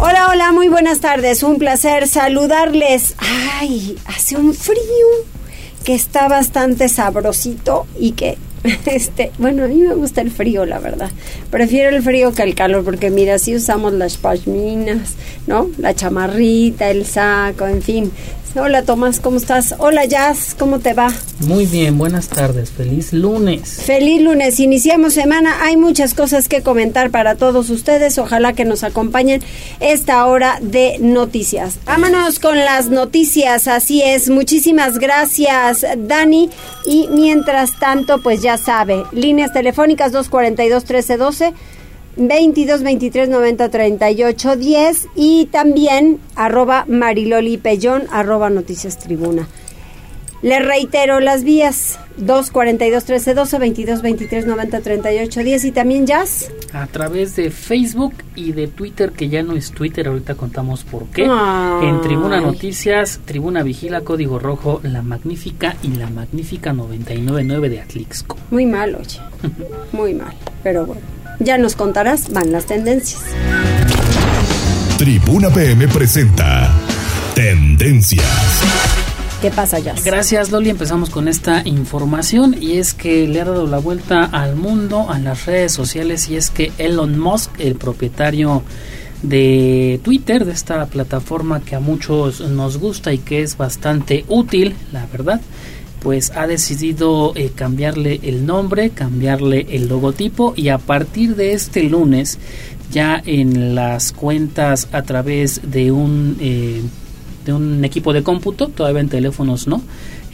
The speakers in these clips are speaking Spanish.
Hola, hola, muy buenas tardes. Un placer saludarles. Ay, hace un frío que está bastante sabrosito y que este, bueno, a mí me gusta el frío, la verdad. Prefiero el frío que el calor porque mira, si usamos las pashminas, ¿no? La chamarrita, el saco, en fin, Hola Tomás, ¿cómo estás? Hola Jazz, ¿cómo te va? Muy bien, buenas tardes, feliz lunes. Feliz lunes, iniciamos semana, hay muchas cosas que comentar para todos ustedes, ojalá que nos acompañen esta hora de noticias. Vámonos con las noticias, así es, muchísimas gracias Dani y mientras tanto pues ya sabe, líneas telefónicas 242 1312 22 23 90 38 10 y también arroba Mariloli Pellón, arroba Noticias Tribuna. Le reitero las vías 242 13 12 22 23 90 38 10 y también Jazz. A través de Facebook y de Twitter, que ya no es Twitter, ahorita contamos por qué. En Tribuna Noticias, Tribuna Vigila, Código Rojo, La Magnífica y La Magnífica 999 de Atlixco. Muy mal, oye. Muy mal, pero bueno. Ya nos contarás, van las tendencias. Tribuna PM presenta Tendencias. ¿Qué pasa, ya? Gracias, Loli. Empezamos con esta información y es que le ha dado la vuelta al mundo, a las redes sociales y es que Elon Musk, el propietario de Twitter, de esta plataforma que a muchos nos gusta y que es bastante útil, la verdad, pues ha decidido eh, cambiarle el nombre, cambiarle el logotipo y a partir de este lunes ya en las cuentas a través de un eh, de un equipo de cómputo, todavía en teléfonos no,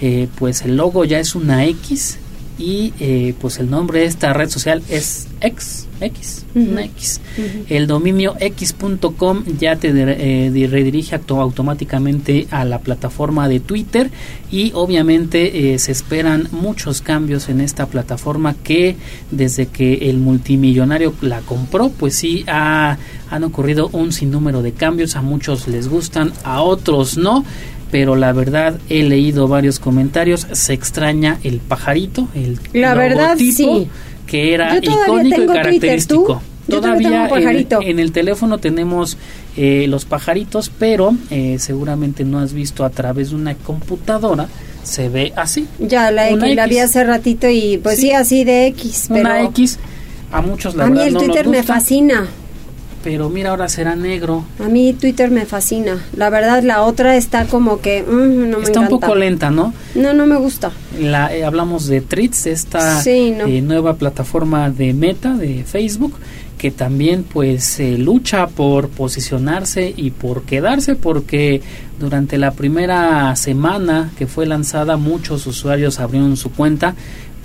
eh, pues el logo ya es una X y eh, pues el nombre de esta red social es X, X, X. El dominio x.com ya te eh, redirige automáticamente a la plataforma de Twitter y obviamente eh, se esperan muchos cambios en esta plataforma que desde que el multimillonario la compró, pues sí ha, han ocurrido un sinnúmero de cambios, a muchos les gustan, a otros no pero la verdad he leído varios comentarios, se extraña el pajarito, el la verdad, sí. que era icónico y característico. Todavía en, el teléfono tenemos eh, los pajaritos, pero eh, seguramente no has visto a través de una computadora se ve así. Ya la X la vi hace ratito y pues sí, así de X. Pero una X a muchos la a mí el Twitter me fascina pero mira, ahora será negro. A mí Twitter me fascina. La verdad, la otra está como que mm, no me Está un poco lenta, ¿no? No, no me gusta. La, eh, hablamos de Threads, esta eh, nueva plataforma de Meta de Facebook que también pues lucha por posicionarse y por quedarse porque durante la primera semana que fue lanzada muchos usuarios abrieron su cuenta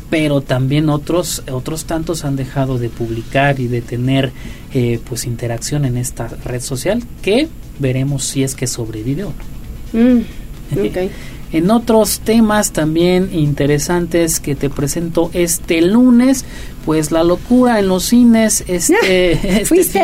pero también otros otros tantos han dejado de publicar y de tener eh, pues interacción en esta red social que veremos si es que sobrevive o no. Mm, en otros temas también interesantes que te presento este lunes, pues la locura en los cines este, este, fin,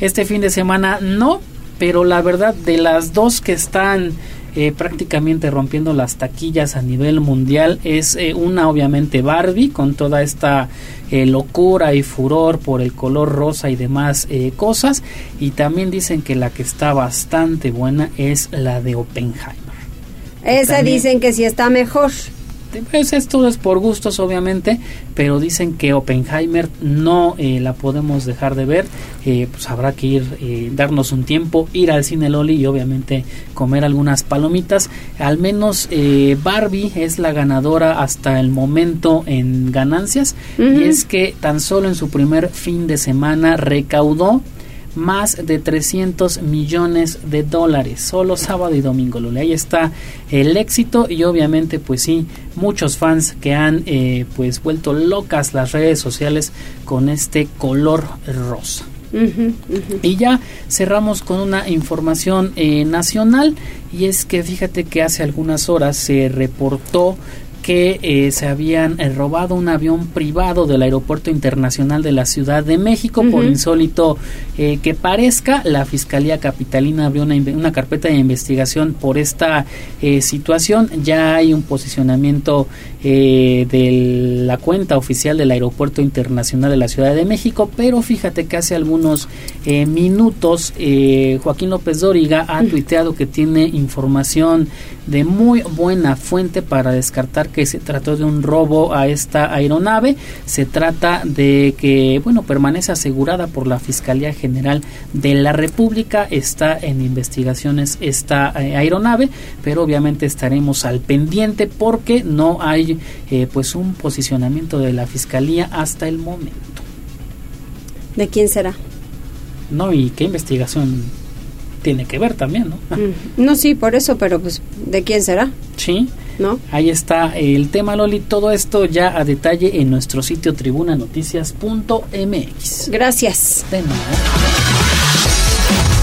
este fin de semana no, pero la verdad de las dos que están eh, prácticamente rompiendo las taquillas a nivel mundial. Es eh, una obviamente Barbie con toda esta eh, locura y furor por el color rosa y demás cosas. Y también dicen que la que está bastante buena es la de Oppenheimer. Esa dicen que sí está mejor pues esto es por gustos obviamente, pero dicen que Oppenheimer no eh, la podemos dejar de ver, eh, pues habrá que ir, eh, darnos un tiempo, ir al cine Loli y obviamente comer algunas palomitas. Al menos Barbie es la ganadora hasta el momento en ganancias. Y es que tan solo en su primer fin de semana recaudó más de 300 millones de dólares, solo sábado y domingo, Lule. Ahí está el éxito y obviamente pues sí, muchos fans que han eh, pues vuelto locas las redes sociales con este color rosa. Y ya cerramos con una información eh, nacional y es que fíjate que hace algunas horas se reportó que eh, se habían eh, robado un avión privado del Aeropuerto Internacional de la Ciudad de México. Por insólito eh, que parezca, la Fiscalía Capitalina abrió una, una carpeta de investigación por esta situación. Ya hay un posicionamiento de la cuenta oficial del Aeropuerto Internacional de la Ciudad de México, pero fíjate que hace algunos minutos Joaquín López Dóriga ha tuiteado que tiene información de muy buena fuente para descartar que se trató de un robo a esta aeronave. Se trata de que, bueno, permanece asegurada por la Fiscalía General de la República. Está en investigaciones esta eh, aeronave, pero obviamente estaremos al pendiente porque no hay, eh, pues, un posicionamiento de la Fiscalía hasta el momento. ¿De quién será? No, y qué investigación tiene que ver también, ¿no? Mm. No, sí, por eso, pero pues, ¿de quién será? Sí. ¿No? Ahí está el tema, Loli. Todo esto ya a detalle en nuestro sitio tribunanoticias.mx. Gracias. De nuevo.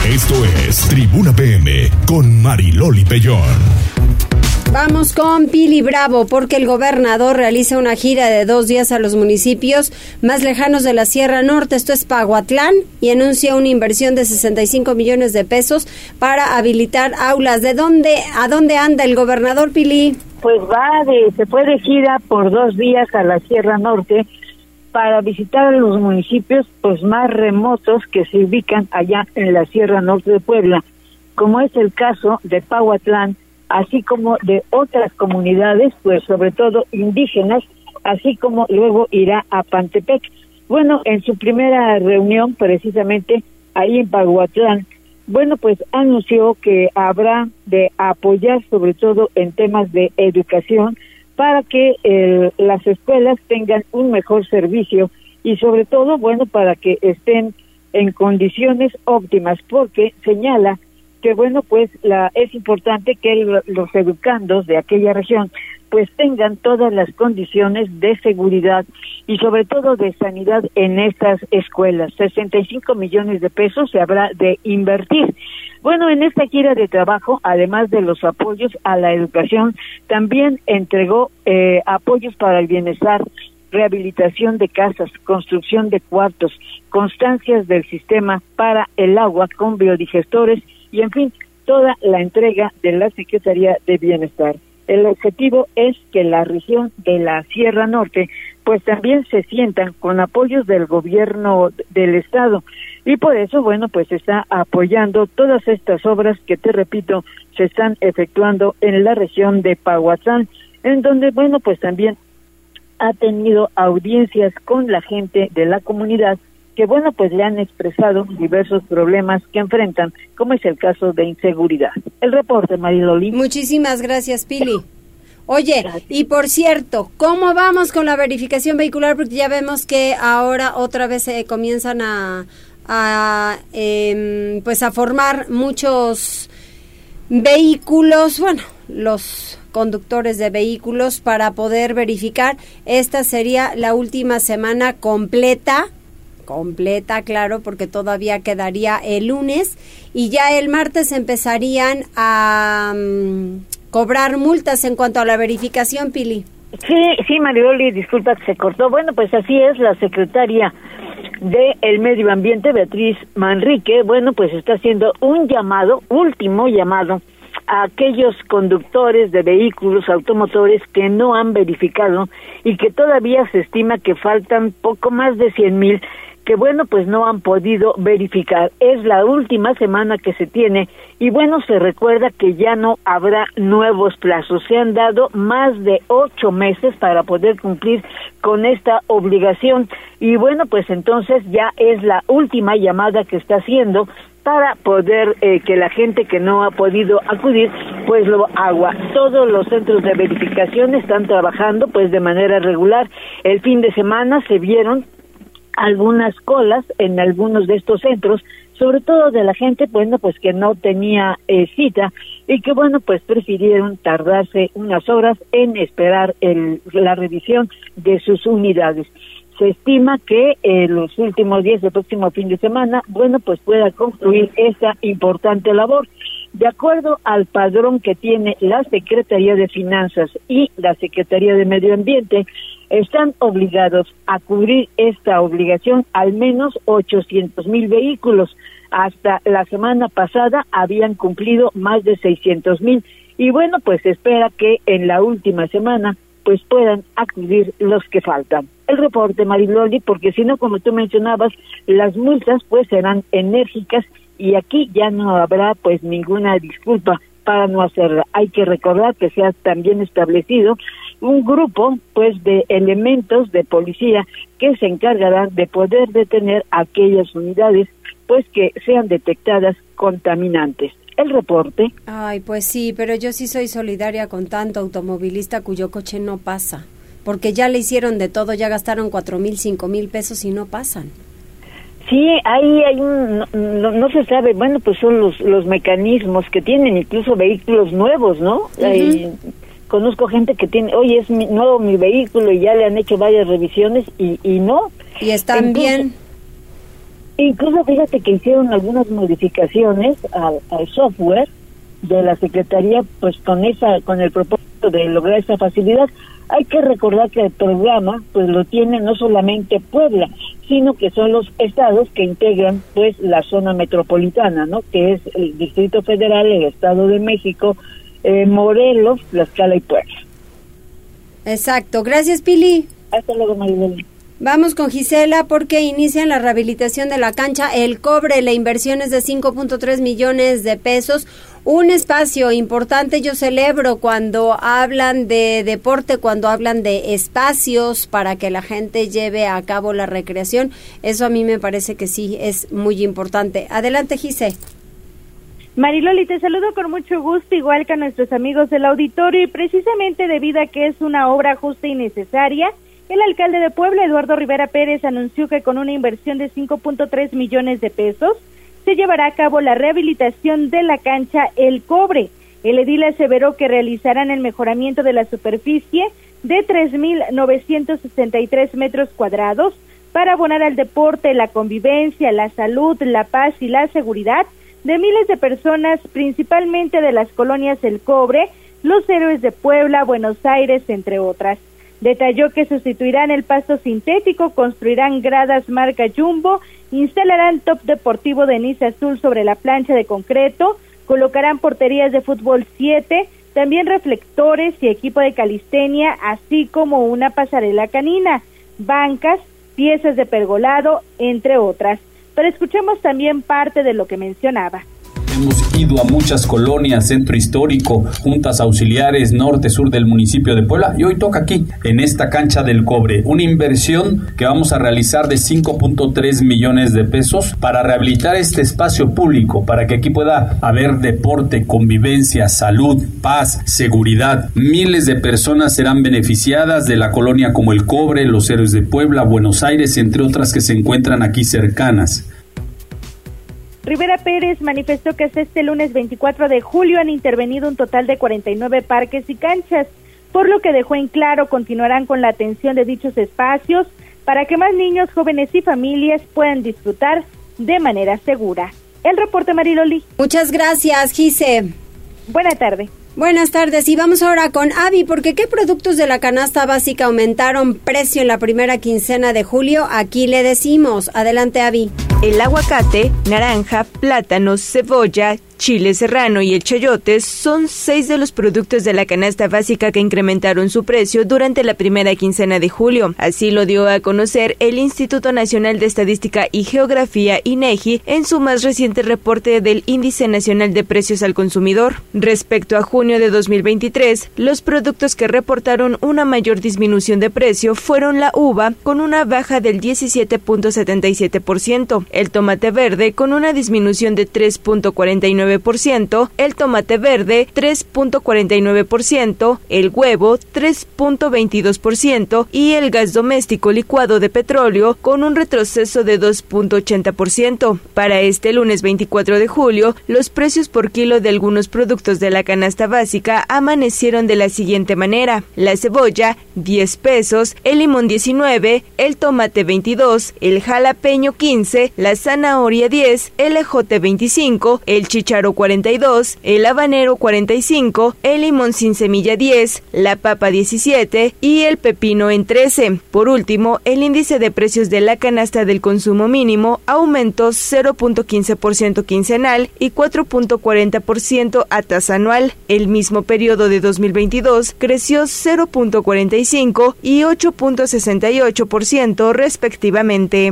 Esto es Tribuna PM con Mariloli Pellón. Vamos con Pili Bravo, porque el gobernador realiza una gira de dos días a los municipios más lejanos de la Sierra Norte, esto es Paguatlán, y anuncia una inversión de 65 millones de pesos para habilitar aulas. ¿De dónde, a dónde anda el gobernador Pili? Pues va de, se fue de gira por dos días a la Sierra Norte para visitar los municipios pues más remotos que se ubican allá en la Sierra Norte de Puebla, como es el caso de Paguatlán, así como de otras comunidades, pues sobre todo indígenas, así como luego irá a Pantepec. Bueno, en su primera reunión, precisamente ahí en Paguatlán, bueno, pues anunció que habrá de apoyar sobre todo en temas de educación para que las escuelas tengan un mejor servicio y sobre todo, bueno, para que estén en condiciones óptimas, porque señala que bueno, pues la, es importante que los educandos de aquella región pues tengan todas las condiciones de seguridad y sobre todo de sanidad en estas escuelas. 65 millones de pesos se habrá de invertir. Bueno, en esta gira de trabajo, además de los apoyos a la educación, también entregó eh, apoyos para el bienestar rehabilitación de casas, construcción de cuartos, constancias del sistema para el agua con biodigestores y en fin, toda la entrega de la Secretaría de Bienestar. El objetivo es que la región de la Sierra Norte pues también se sientan con apoyos del gobierno del estado y por eso bueno pues está apoyando todas estas obras que te repito se están efectuando en la región de Pahuatzán en donde bueno pues también ha tenido audiencias con la gente de la comunidad que bueno, pues le han expresado diversos problemas que enfrentan, como es el caso de inseguridad. El reporte, Mariloli. Muchísimas gracias, Pili. Oye, y por cierto, ¿cómo vamos con la verificación vehicular? Porque ya vemos que ahora otra vez se comienzan a, a em, pues a formar muchos vehículos, bueno, los conductores de vehículos para poder verificar. Esta sería la última semana completa completa, claro, porque todavía quedaría el lunes y ya el martes empezarían a mm, cobrar multas en cuanto a la verificación, Pili. Sí, sí, Marioli, disculpa que se cortó. Bueno, pues así es, la secretaria de Medio Ambiente, Beatriz Manrique, bueno, pues está haciendo un llamado, último llamado, a aquellos conductores de vehículos automotores que no han verificado y que todavía se estima que faltan poco más de cien mil que bueno, pues no han podido verificar. Es la última semana que se tiene y bueno, se recuerda que ya no habrá nuevos plazos. Se han dado más de ocho meses para poder cumplir con esta obligación y bueno, pues entonces ya es la última llamada que está haciendo para poder eh, que la gente que no ha podido acudir pues lo haga. Todos los centros de verificación están trabajando pues de manera regular. El fin de semana se vieron algunas colas en algunos de estos centros, sobre todo de la gente, bueno, pues que no tenía eh, cita y que, bueno, pues prefirieron tardarse unas horas en esperar el, la revisión de sus unidades. se estima que en los últimos días del próximo fin de semana, bueno, pues pueda concluir esa importante labor. De acuerdo al padrón que tiene la Secretaría de Finanzas y la Secretaría de Medio Ambiente, están obligados a cubrir esta obligación al menos 800 mil vehículos. Hasta la semana pasada habían cumplido más de 600 mil y bueno, pues espera que en la última semana pues puedan acudir los que faltan. El reporte, Mariloli, porque si no, como tú mencionabas, las multas pues serán enérgicas y aquí ya no habrá pues ninguna disculpa para no hacerla. Hay que recordar que se ha también establecido un grupo pues de elementos de policía que se encargarán de poder detener aquellas unidades pues que sean detectadas contaminantes. El reporte. Ay, pues sí, pero yo sí soy solidaria con tanto automovilista cuyo coche no pasa, porque ya le hicieron de todo, ya gastaron cuatro mil, cinco mil pesos y no pasan. Sí, ahí hay un, no, se sabe, bueno, pues son los, los mecanismos que tienen incluso vehículos nuevos, ¿no? conozco gente que tiene, oye, es mi, nuevo mi vehículo y ya le han hecho varias revisiones y, y no. Y están bien. Incluso fíjate que hicieron algunas modificaciones al, al, software de la Secretaría, pues con esa, con el propósito de lograr esa facilidad. Hay que recordar que el programa, pues lo tiene no solamente Puebla, sino que son los estados que integran, pues, la zona metropolitana, ¿no? Que es el Distrito Federal, el Estado de México, eh, Morelos, Tlaxcala y Puebla. Exacto. Gracias, Pili. Hasta luego, Maribel. Vamos con Gisela porque inician la rehabilitación de la cancha El Cobre. La inversión es de 5.3 millones de pesos. Un espacio importante. Yo celebro cuando hablan de deporte, cuando hablan de espacios para que la gente lleve a cabo la recreación. Eso a mí me parece que sí es muy importante. Adelante, Gisela. Mariloli, te saludo con mucho gusto, igual que a nuestros amigos del auditorio, y precisamente debido a que es una obra justa y necesaria, el alcalde de Puebla, Eduardo Rivera Pérez, anunció que con una inversión de 5.3 millones de pesos se llevará a cabo la rehabilitación de la cancha El Cobre. El edil aseveró que realizarán el mejoramiento de la superficie de 3.963 metros cuadrados para abonar al deporte, la convivencia, la salud, la paz y la seguridad de miles de personas, principalmente de las colonias El Cobre, Los Héroes de Puebla, Buenos Aires, entre otras. Detalló que sustituirán el pasto sintético, construirán gradas marca Jumbo, instalarán top deportivo de Nice Azul sobre la plancha de concreto, colocarán porterías de fútbol 7, también reflectores y equipo de calistenia, así como una pasarela canina, bancas, piezas de pergolado, entre otras pero escuchemos también parte de lo que mencionaba. Hemos ido a muchas colonias, centro histórico, juntas auxiliares, norte, sur del municipio de Puebla y hoy toca aquí, en esta cancha del cobre, una inversión que vamos a realizar de 5.3 millones de pesos para rehabilitar este espacio público, para que aquí pueda haber deporte, convivencia, salud, paz, seguridad. Miles de personas serán beneficiadas de la colonia como el cobre, los héroes de Puebla, Buenos Aires, entre otras que se encuentran aquí cercanas. Rivera Pérez manifestó que hasta este lunes 24 de julio han intervenido un total de 49 parques y canchas, por lo que dejó en claro continuarán con la atención de dichos espacios para que más niños, jóvenes y familias puedan disfrutar de manera segura. El reporte Mariloli. Muchas gracias, Gise. Buena tarde. Buenas tardes y vamos ahora con Avi porque ¿qué productos de la canasta básica aumentaron precio en la primera quincena de julio? Aquí le decimos. Adelante Avi. El aguacate, naranja, plátanos, cebolla, chile serrano y el chayote son seis de los productos de la canasta básica que incrementaron su precio durante la primera quincena de julio. Así lo dio a conocer el Instituto Nacional de Estadística y Geografía INEGI en su más reciente reporte del Índice Nacional de Precios al Consumidor. Respecto a junio de 2023, los productos que reportaron una mayor disminución de precio fueron la uva con una baja del 17.77%, el tomate verde con una disminución de 3.49 3.49%, el tomate verde 3.49%, el huevo 3.22% y el gas doméstico licuado de petróleo con un retroceso de 2.80%. Para este lunes 24 de julio, los precios por kilo de algunos productos de la canasta básica amanecieron de la siguiente manera. La cebolla 10 pesos, el limón 19, el tomate 22, el jalapeño 15, la zanahoria 10, el ejote 25, el chicharo 42, el habanero 45, el limón sin semilla 10, la papa 17 y el pepino en 13. Por último, el índice de precios de la canasta del consumo mínimo aumentó 0.15% quincenal y 4.40% a tasa anual. El mismo periodo de 2022 creció 0.45 y 8.68% respectivamente.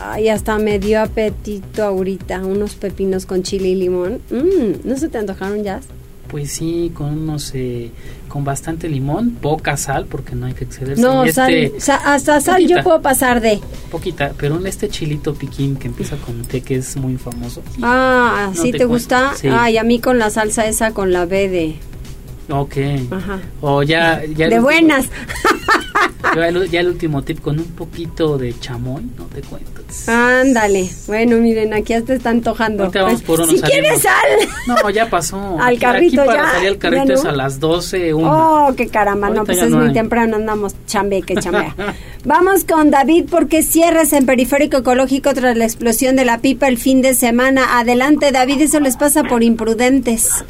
Ay, hasta me dio apetito ahorita, unos pepinos con chile y limón. Mm, ¿No se te antojaron ya? Pues sí, con unos, eh, con bastante limón, poca sal, porque no hay que excederse. No, sal, este, hasta sal yo puedo pasar de. Poquita, pero en este chilito piquín que empieza con T, que es muy famoso. Ah, ¿sí te, gusta? Sí. Ay, a mí con la salsa esa, con la B de... Ok. Ajá. O ya... ya de buenas. ya el último tip, con un poquito de chamoy, no te cuento. Ándale. Bueno, miren, aquí ya te está antojando. Vamos por si quieres sal. No, ya pasó. Al carrito para ya. salir al carrito es a las 12, Oh, qué caramba. no, pues es muy temprano, andamos chambe que chambea. Vamos con David porque cierres en Periférico Ecológico tras la explosión de la pipa el fin de semana. Adelante, David, eso les pasa por imprudentes.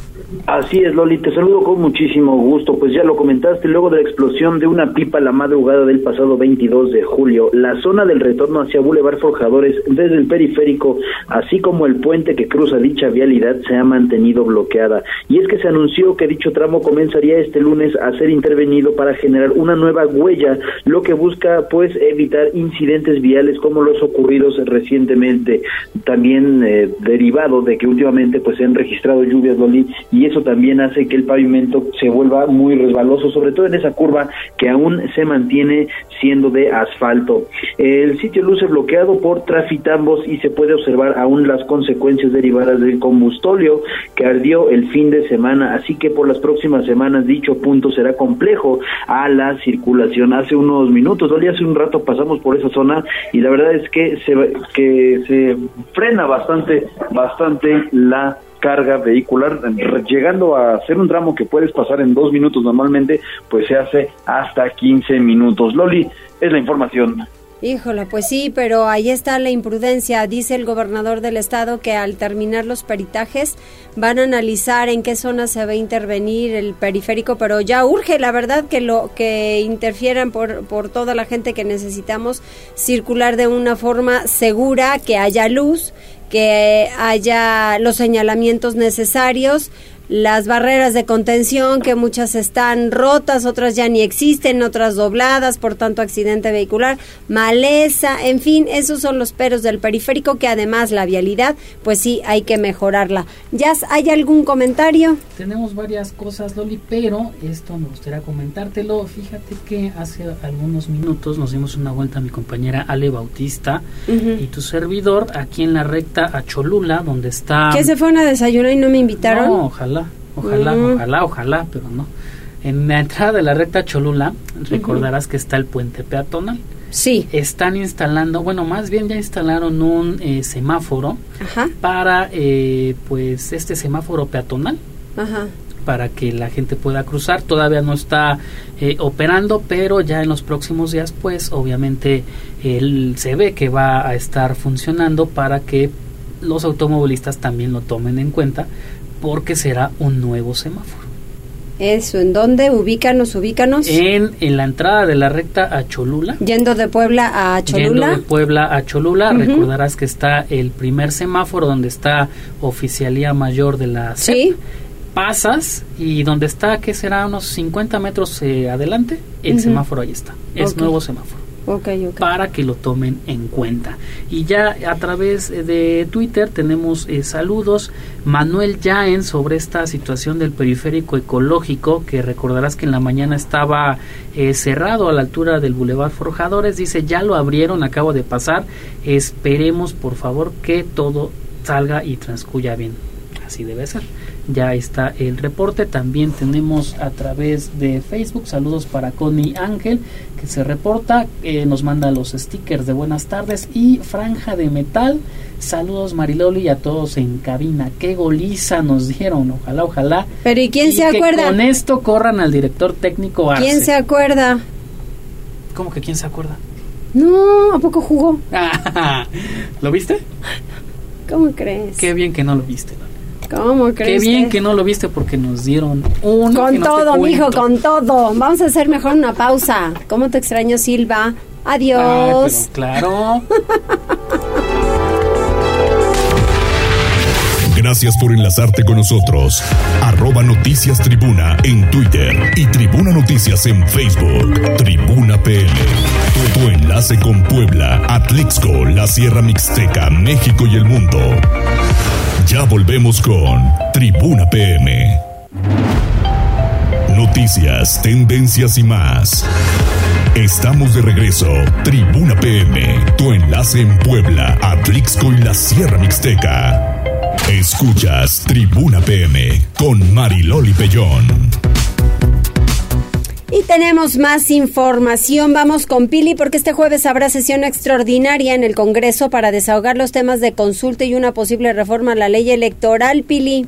Así es, Loli, te saludo con muchísimo gusto. Pues ya lo comentaste, luego de la explosión de una pipa la madrugada del pasado 22 de julio, la zona del retorno hacia Boulevard Forjadores, desde el periférico, así como el puente que cruza dicha vialidad, se ha mantenido bloqueada. Y es que se anunció que dicho tramo comenzaría este lunes a ser intervenido para generar una nueva huella, lo que busca, pues, evitar incidentes viales como los ocurridos recientemente. También eh, derivado de que últimamente, pues, se han registrado lluvias, Loli, y eso también hace que el pavimento se vuelva muy resbaloso, sobre todo en esa curva que aún se mantiene siendo de asfalto. El sitio luce bloqueado por trafitambos y se puede observar aún las consecuencias derivadas del combustóleo que ardió el fin de semana, así que por las próximas semanas dicho punto será complejo a la circulación. Hace unos minutos, hoy hace un rato pasamos por esa zona y la verdad es que se, que se frena bastante, bastante la carga vehicular, llegando a ser un tramo que puedes pasar en dos minutos normalmente, pues se hace hasta 15 minutos. Loli, es la información. Híjole, pues sí, pero ahí está la imprudencia. Dice el gobernador del estado que al terminar los peritajes van a analizar en qué zona se va a intervenir el periférico, pero ya urge, la verdad, que lo que interfieran por, por toda la gente que necesitamos circular de una forma segura, que haya luz, que haya los señalamientos necesarios las barreras de contención, que muchas están rotas, otras ya ni existen, otras dobladas, por tanto accidente vehicular, maleza, en fin, esos son los peros del periférico, que además la vialidad, pues sí, hay que mejorarla. ¿Ya hay algún comentario? Tenemos varias cosas, Loli, pero esto me gustaría comentártelo. Fíjate que hace algunos minutos nos dimos una vuelta a mi compañera Ale Bautista y tu servidor aquí en la recta a Cholula, donde está... ¿Que se fue a desayunar y no me invitaron? No, ojalá ojalá, ojalá, ojalá, pero no. En la entrada de la recta Cholula, recordarás que está el puente peatonal. Sí. Están instalando, bueno, más bien ya instalaron un eh, semáforo para, eh, pues, este semáforo peatonal. Para que la gente pueda cruzar. Todavía no está eh, operando, pero ya en los próximos días, pues, obviamente, él se ve que va a estar funcionando para que los automovilistas también lo tomen en cuenta porque será un nuevo semáforo. Eso, ¿en dónde? Ubícanos, ubícanos. En, en la entrada de la recta a Cholula. Yendo de Puebla a Cholula. Yendo de Puebla a Cholula, recordarás que está el primer semáforo donde está Oficialía Mayor de la CEP. Sí. Pasas y donde está, que será unos 50 metros eh, adelante, el semáforo ahí está. Es nuevo semáforo para que lo tomen en cuenta. Y ya a través de Twitter tenemos eh, saludos. Manuel Jaén sobre esta situación del periférico ecológico, que recordarás que en la mañana estaba eh, cerrado a la altura del Boulevard Forjadores. Dice, ya lo abrieron, acabo de pasar. Esperemos por favor que todo salga y transcuya bien. Así debe ser. Ya está el reporte. También tenemos a través de Facebook saludos para Connie Ángel que se reporta, eh, nos manda los stickers de buenas tardes y franja de metal. Saludos Mariloli y a todos en cabina. Qué goliza nos dieron. Ojalá, ojalá. Pero ¿y quién se acuerda? Con esto corran al director técnico Arce. ¿Quién se acuerda? ¿Cómo que quién se acuerda? No, ¿a poco jugó? ¿Lo viste? ¿Cómo crees? Qué bien que no lo viste. ¿Cómo crees? Qué bien que no lo viste porque nos dieron un... Con todo, mijo, con todo. Vamos a hacer mejor una pausa. ¿Cómo te extraño, Silva? Adiós. claro. Gracias por enlazarte con nosotros. Arroba Noticias Tribuna en Twitter y Tribuna Noticias en Facebook. Tribuna. Tu, tu enlace con Puebla, Atlixco, la Sierra Mixteca, México y el mundo. Ya volvemos con Tribuna PM. Noticias, tendencias y más. Estamos de regreso. Tribuna PM, tu enlace en Puebla, Atlixco y la Sierra Mixteca. Escuchas Tribuna PM con Mariloli Pellón. Y tenemos más información. Vamos con Pili porque este jueves habrá sesión extraordinaria en el Congreso para desahogar los temas de consulta y una posible reforma a la ley electoral. Pili.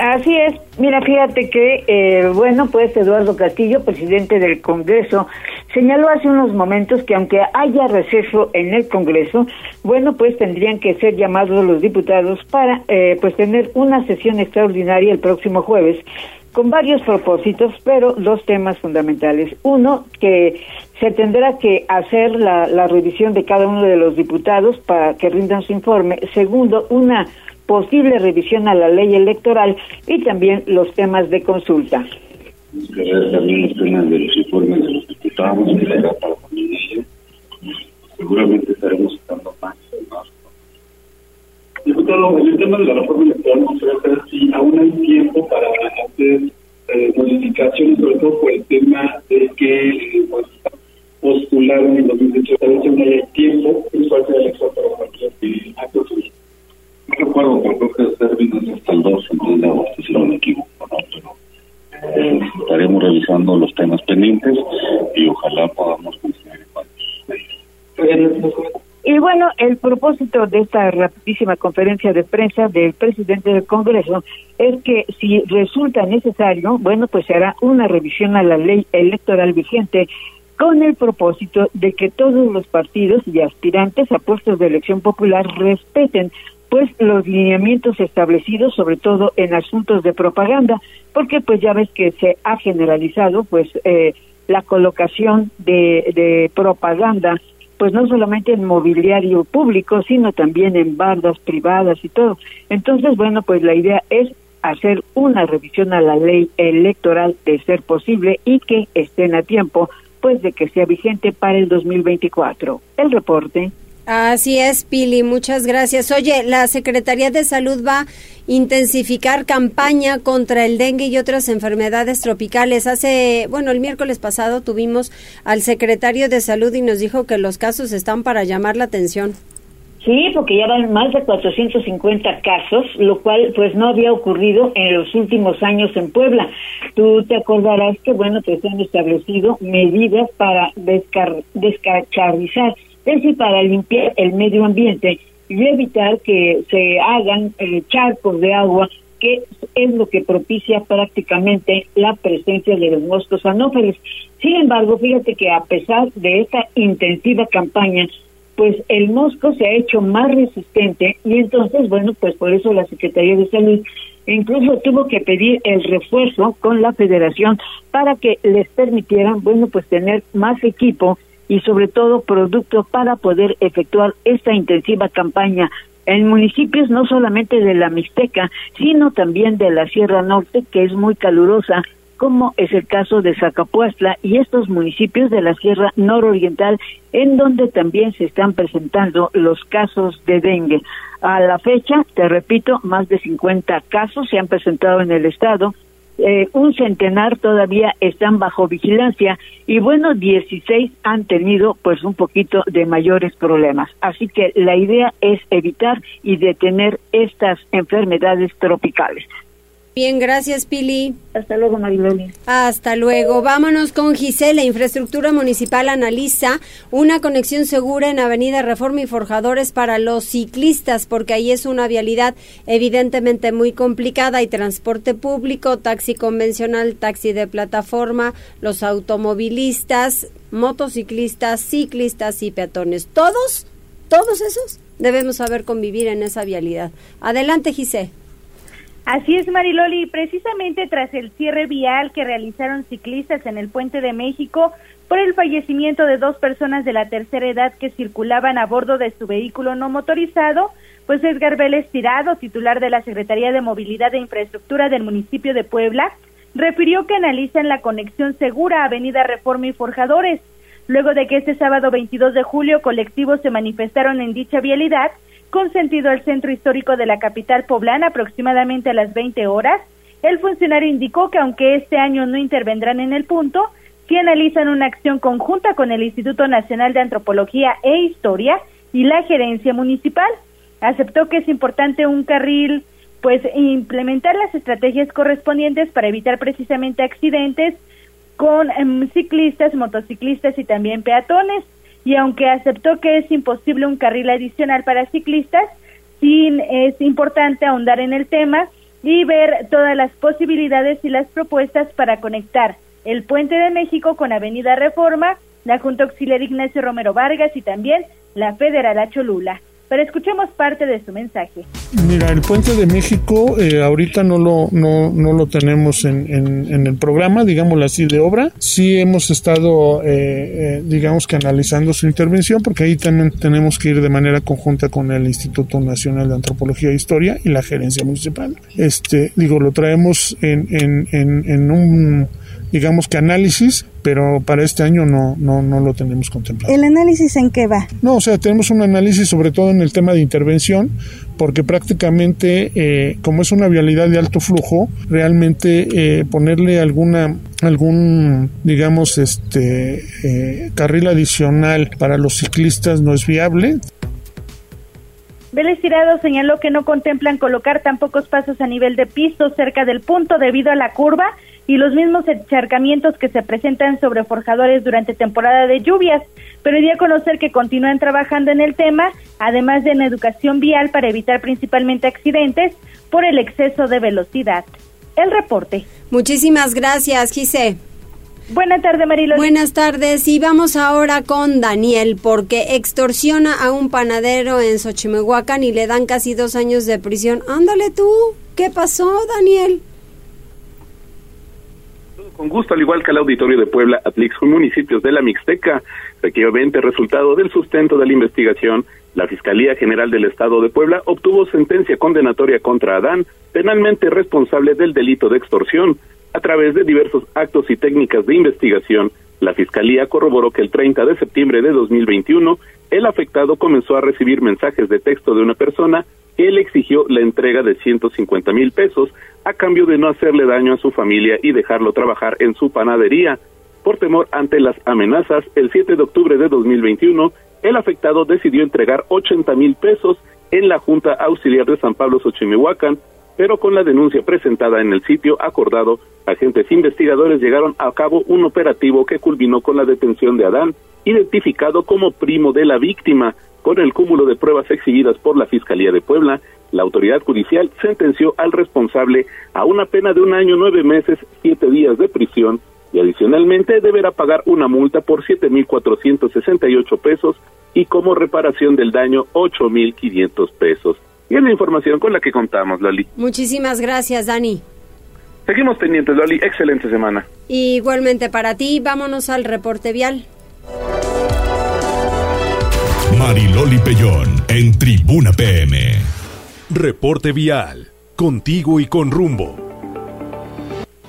Así es. Mira, fíjate que, eh, bueno, pues Eduardo Castillo, presidente del Congreso, señaló hace unos momentos que aunque haya receso en el Congreso, bueno, pues tendrían que ser llamados los diputados para, eh, pues, tener una sesión extraordinaria el próximo jueves con varios propósitos, pero dos temas fundamentales. Uno, que se tendrá que hacer la, la revisión de cada uno de los diputados para que rindan su informe. Segundo, una posible revisión a la ley electoral y también los temas de consulta. también los temas de los informes de los diputados, que será para. Seguramente estaremos más. Diputado, en el tema de la reforma electoral, no saber si aún hay tiempo para hacer eh, modificaciones, sobre todo por el tema de que eh, pues, postularon en 2018, a veces no hay tiempo, es parte del exhorto para cualquier acto no recuerdo, creo que el término es hasta el 2 de agosto, si no me equivoco, ¿no? Pero eh, estaremos revisando los temas pendientes y ojalá podamos conseguir y bueno, el propósito de esta rapidísima conferencia de prensa del presidente del Congreso es que si resulta necesario, bueno, pues se hará una revisión a la ley electoral vigente con el propósito de que todos los partidos y aspirantes a puestos de elección popular respeten pues los lineamientos establecidos sobre todo en asuntos de propaganda porque pues ya ves que se ha generalizado pues eh, la colocación de, de propaganda pues no solamente en mobiliario público sino también en bardas privadas y todo. Entonces bueno pues la idea es hacer una revisión a la ley electoral de ser posible y que estén a tiempo pues de que sea vigente para el 2024 el reporte Así es, Pili, muchas gracias. Oye, la Secretaría de Salud va a intensificar campaña contra el dengue y otras enfermedades tropicales. Hace, bueno, el miércoles pasado tuvimos al secretario de Salud y nos dijo que los casos están para llamar la atención. Sí, porque ya van más de 450 casos, lo cual pues no había ocurrido en los últimos años en Puebla. Tú te acordarás que, bueno, pues se han establecido medidas para descar es para limpiar el medio ambiente y evitar que se hagan eh, charcos de agua que es lo que propicia prácticamente la presencia de los moscos anófeles. Sin embargo, fíjate que a pesar de esta intensiva campaña, pues el mosco se ha hecho más resistente y entonces, bueno, pues por eso la Secretaría de Salud incluso tuvo que pedir el refuerzo con la federación para que les permitieran, bueno, pues tener más equipo y sobre todo producto para poder efectuar esta intensiva campaña en municipios no solamente de la Mixteca, sino también de la Sierra Norte, que es muy calurosa, como es el caso de Zacapuastla y estos municipios de la Sierra Nororiental, en donde también se están presentando los casos de dengue. A la fecha, te repito, más de 50 casos se han presentado en el estado, eh, un centenar todavía están bajo vigilancia y bueno, 16 han tenido pues un poquito de mayores problemas. Así que la idea es evitar y detener estas enfermedades tropicales. Bien, gracias Pili. Hasta luego, Mariloli. Hasta luego. Vámonos con Gisela. Infraestructura Municipal analiza una conexión segura en Avenida Reforma y Forjadores para los ciclistas, porque ahí es una vialidad evidentemente muy complicada. Hay transporte público, taxi convencional, taxi de plataforma, los automovilistas, motociclistas, ciclistas y peatones. Todos, todos esos debemos saber convivir en esa vialidad. Adelante, Gisela. Así es, Mariloli. Precisamente tras el cierre vial que realizaron ciclistas en el Puente de México por el fallecimiento de dos personas de la tercera edad que circulaban a bordo de su vehículo no motorizado, pues Edgar Vélez Tirado, titular de la Secretaría de Movilidad e Infraestructura del municipio de Puebla, refirió que analizan la conexión segura Avenida Reforma y Forjadores, luego de que este sábado 22 de julio colectivos se manifestaron en dicha vialidad con sentido al centro histórico de la capital poblana aproximadamente a las 20 horas. El funcionario indicó que aunque este año no intervendrán en el punto, sí analizan una acción conjunta con el Instituto Nacional de Antropología e Historia y la gerencia municipal. Aceptó que es importante un carril, pues implementar las estrategias correspondientes para evitar precisamente accidentes con em, ciclistas, motociclistas y también peatones y aunque aceptó que es imposible un carril adicional para ciclistas, sí es importante ahondar en el tema y ver todas las posibilidades y las propuestas para conectar el Puente de México con Avenida Reforma, la Junta Auxiliar Ignacio Romero Vargas y también la Federal Cholula. Pero escuchemos parte de su mensaje. Mira, el puente de México eh, ahorita no lo, no, no lo tenemos en, en, el programa, digámoslo así, de obra. Sí hemos estado, eh, eh, digamos que analizando su intervención, porque ahí también tenemos que ir de manera conjunta con el Instituto Nacional de Antropología e Historia y la Gerencia Municipal. Este, digo, lo traemos en, en, en, en un digamos que análisis, pero para este año no, no, no lo tenemos contemplado. ¿El análisis en qué va? No, o sea, tenemos un análisis sobre todo en el tema de intervención, porque prácticamente, eh, como es una vialidad de alto flujo, realmente eh, ponerle alguna algún digamos este eh, carril adicional para los ciclistas no es viable Vélez Tirado señaló que no contemplan colocar tan pocos pasos a nivel de piso cerca del punto debido a la curva y los mismos encharcamientos que se presentan sobre forjadores durante temporada de lluvias, pero dio a conocer que continúan trabajando en el tema, además de en educación vial para evitar principalmente accidentes por el exceso de velocidad. El reporte. Muchísimas gracias, Gise. Buenas tardes, Marilo. Buenas tardes. Y vamos ahora con Daniel, porque extorsiona a un panadero en Xochimehuacán y le dan casi dos años de prisión. Ándale tú. ¿Qué pasó, Daniel? Con gusto, al igual que al auditorio de Puebla, Atlixco y municipios de la Mixteca, efectivamente, resultado del sustento de la investigación, la Fiscalía General del Estado de Puebla obtuvo sentencia condenatoria contra Adán, penalmente responsable del delito de extorsión. A través de diversos actos y técnicas de investigación, la Fiscalía corroboró que el 30 de septiembre de 2021, el afectado comenzó a recibir mensajes de texto de una persona le exigió la entrega de 150 mil pesos a cambio de no hacerle daño a su familia y dejarlo trabajar en su panadería. Por temor ante las amenazas, el 7 de octubre de 2021, el afectado decidió entregar 80 mil pesos en la Junta Auxiliar de San Pablo Xochimehuacán, pero con la denuncia presentada en el sitio acordado, agentes investigadores llegaron a cabo un operativo que culminó con la detención de Adán, identificado como primo de la víctima, con el cúmulo de pruebas exhibidas por la Fiscalía de Puebla, la autoridad judicial sentenció al responsable a una pena de un año, nueve meses, siete días de prisión y adicionalmente deberá pagar una multa por siete mil cuatrocientos sesenta y ocho pesos y como reparación del daño ocho mil quinientos pesos. Y es la información con la que contamos, Lali. Muchísimas gracias, Dani. Seguimos pendientes, Lali. Excelente semana. Igualmente para ti, vámonos al reporte vial. Mariloli Pellón en Tribuna PM. Reporte vial. Contigo y con rumbo.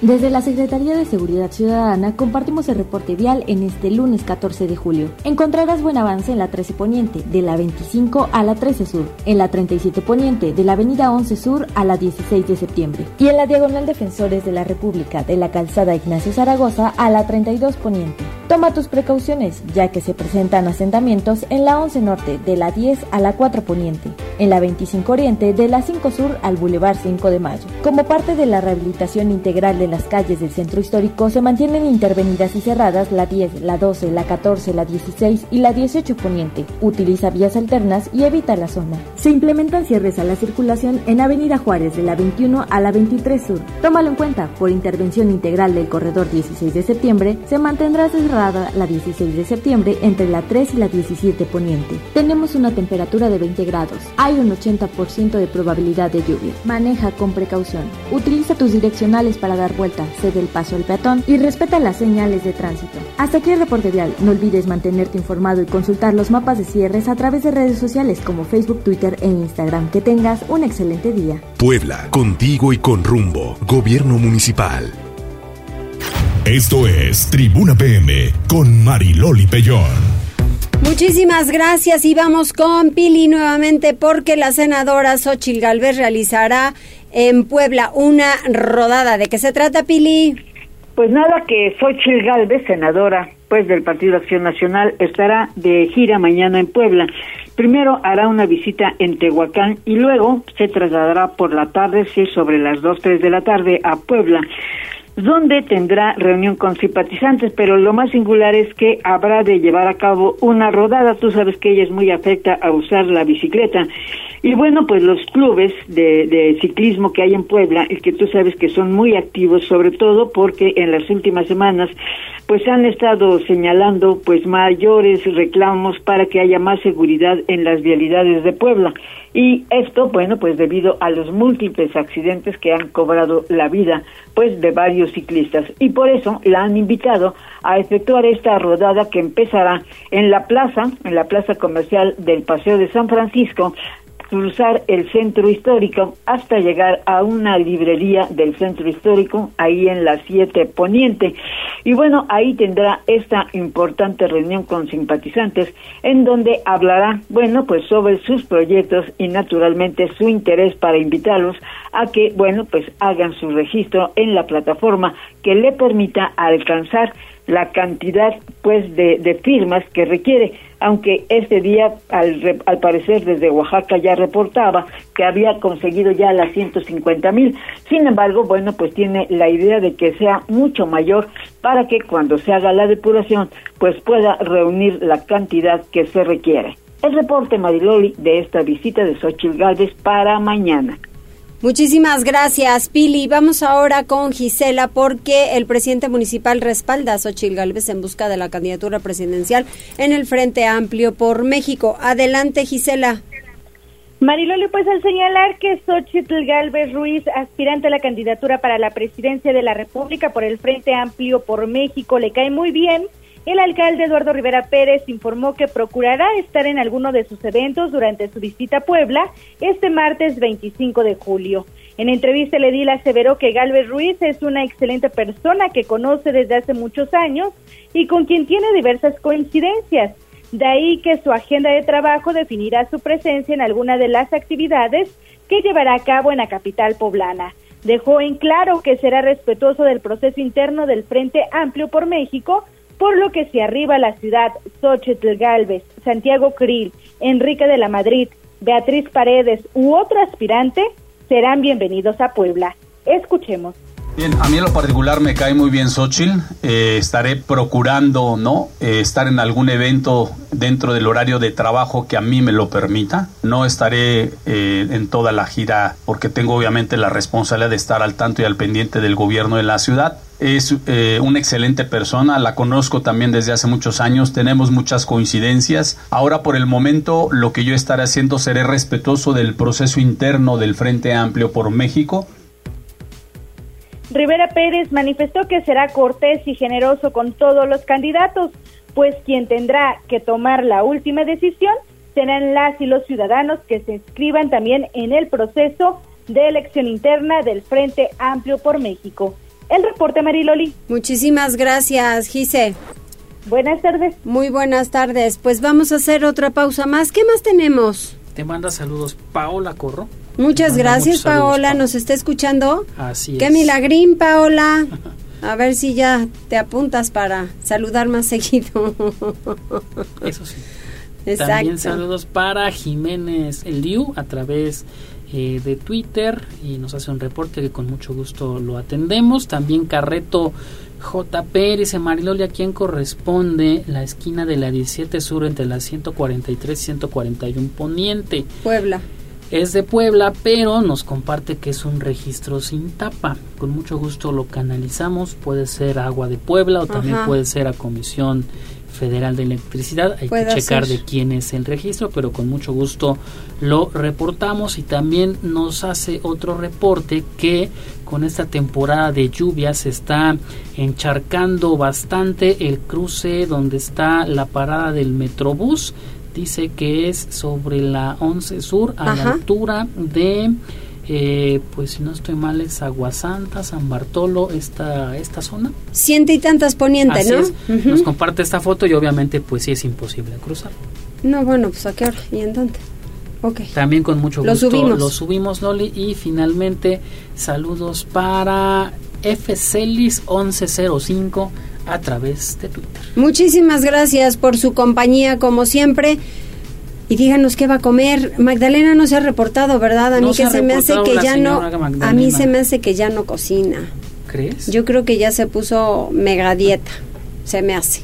Desde la Secretaría de Seguridad Ciudadana compartimos el reporte vial en este lunes 14 de julio. Encontrarás buen avance en la 13 Poniente, de la 25 a la 13 Sur, en la 37 Poniente, de la Avenida 11 Sur a la 16 de septiembre, y en la Diagonal Defensores de la República, de la Calzada Ignacio Zaragoza a la 32 Poniente. Toma tus precauciones, ya que se presentan asentamientos en la 11 Norte, de la 10 a la 4 Poniente, en la 25 Oriente, de la 5 Sur al Boulevard 5 de Mayo. Como parte de la rehabilitación integral de las calles del centro histórico, se mantienen intervenidas y cerradas la 10, la 12, la 14, la 16 y la 18 Poniente. Utiliza vías alternas y evita la zona. Se implementan cierres a la circulación en Avenida Juárez de la 21 a la 23 Sur. Tómalo en cuenta, por intervención integral del corredor 16 de septiembre, se mantendrá cerrado la 16 de septiembre entre la 3 y la 17 poniente. Tenemos una temperatura de 20 grados. Hay un 80% de probabilidad de lluvia. Maneja con precaución. Utiliza tus direccionales para dar vuelta, cede el paso al peatón y respeta las señales de tránsito. Hasta aquí el reporte vial. No olvides mantenerte informado y consultar los mapas de cierres a través de redes sociales como Facebook, Twitter e Instagram. Que tengas un excelente día. Puebla, contigo y con rumbo. Gobierno Municipal. Esto es Tribuna PM con Mariloli Pellón. Muchísimas gracias y vamos con Pili nuevamente porque la senadora Xochil Galvez realizará en Puebla una rodada. ¿De qué se trata, Pili? Pues nada, que Xochil Galvez, senadora pues del Partido Acción Nacional, estará de gira mañana en Puebla. Primero hará una visita en Tehuacán y luego se trasladará por la tarde, si sobre las 2, 3 de la tarde, a Puebla donde tendrá reunión con simpatizantes, pero lo más singular es que habrá de llevar a cabo una rodada. Tú sabes que ella es muy afecta a usar la bicicleta. Y bueno, pues los clubes de, de ciclismo que hay en Puebla, y que tú sabes que son muy activos, sobre todo porque en las últimas semanas pues han estado señalando pues mayores reclamos para que haya más seguridad en las vialidades de Puebla. Y esto, bueno, pues debido a los múltiples accidentes que han cobrado la vida, pues de varios ciclistas. Y por eso la han invitado a efectuar esta rodada que empezará en la plaza, en la plaza comercial del Paseo de San Francisco, cruzar el centro histórico hasta llegar a una librería del centro histórico, ahí en la 7 Poniente. Y bueno, ahí tendrá esta importante reunión con simpatizantes, en donde hablará, bueno, pues sobre sus proyectos y naturalmente su interés para invitarlos a que, bueno, pues hagan su registro en la plataforma que le permita alcanzar la cantidad pues de, de firmas que requiere aunque este día al, al, parecer desde Oaxaca ya reportaba que había conseguido ya las 150 mil. Sin embargo bueno pues tiene la idea de que sea mucho mayor para que cuando se haga la depuración pues pueda reunir la cantidad que se requiere. El reporte Mariloli de esta visita de Xochitl Gálvez para mañana Muchísimas gracias, Pili. Vamos ahora con Gisela porque el presidente municipal respalda a Xochitl Galvez en busca de la candidatura presidencial en el Frente Amplio por México. Adelante, Gisela. Mariloli, pues al señalar que Xochitl Galvez Ruiz, aspirante a la candidatura para la presidencia de la República por el Frente Amplio por México, le cae muy bien, el alcalde Eduardo Rivera Pérez informó que procurará estar en alguno de sus eventos durante su visita a Puebla este martes 25 de julio. En entrevista, el edil aseveró que Galvez Ruiz es una excelente persona que conoce desde hace muchos años y con quien tiene diversas coincidencias. De ahí que su agenda de trabajo definirá su presencia en alguna de las actividades que llevará a cabo en la capital poblana. Dejó en claro que será respetuoso del proceso interno del Frente Amplio por México, por lo que si arriba la ciudad Xochitl Galvez, Santiago Krill, Enrique de la Madrid, Beatriz Paredes u otro aspirante, serán bienvenidos a Puebla. Escuchemos. Bien, a mí en lo particular me cae muy bien Xochitl. Eh, estaré procurando, ¿no? Eh, estar en algún evento dentro del horario de trabajo que a mí me lo permita. No estaré eh, en toda la gira porque tengo obviamente la responsabilidad de estar al tanto y al pendiente del gobierno de la ciudad. Es una excelente persona, la conozco también desde hace muchos años, tenemos muchas coincidencias. Ahora por el momento lo que yo estaré haciendo seré respetuoso del proceso interno del Frente Amplio por México Rivera Pérez manifestó que será cortés y generoso con todos los candidatos, pues quien tendrá que tomar la última decisión serán las y los ciudadanos que se inscriban también en el proceso de elección interna del Frente Amplio por México. El reporte Mariloli. Muchísimas gracias, Gise. Buenas tardes. Muy buenas tardes. Pues vamos a hacer otra pausa más. ¿Qué más tenemos? Te manda saludos Paola Corro. Muchas gracias, Paola. ¿Nos está escuchando? Así Qué milagrín, Paola. A ver si ya te apuntas para saludar más seguido. Eso sí. También saludos para Jiménez Liu a través eh, de Twitter y nos hace un reporte que con mucho gusto lo atendemos. También Carreto JP dice Mariloli a quién corresponde la esquina de la 17 Sur entre la 143 y 141 Poniente. Puebla. Es de Puebla, pero nos comparte que es un registro sin tapa. Con mucho gusto lo canalizamos. Puede ser agua de Puebla o también puede ser a comisión Federal de Electricidad. Hay que checar de quién es el registro, pero con mucho gusto lo reportamos y también nos hace otro reporte que con esta temporada de lluvias se está encharcando bastante el cruce donde está la parada del Metrobús. Dice que es sobre la 11 Sur a la altura de eh, pues si no estoy mal es Aguasanta, San Bartolo, esta, esta zona. Ciento y tantas poniente, ¿no? Nos comparte esta foto y obviamente pues sí es imposible cruzar. No, bueno, pues a qué hora y en dónde. Okay. También con mucho gusto lo subimos. lo subimos, Loli. Y finalmente, saludos para FCELIS 1105 a través de Twitter. Muchísimas gracias por su compañía, como siempre y díganos qué va a comer. Magdalena no se ha reportado, ¿verdad? A mí que se, me hace que ya no a mí se me hace que ya no cocina. ¿Crees? Yo creo que ya se puso mega dieta. Se me hace.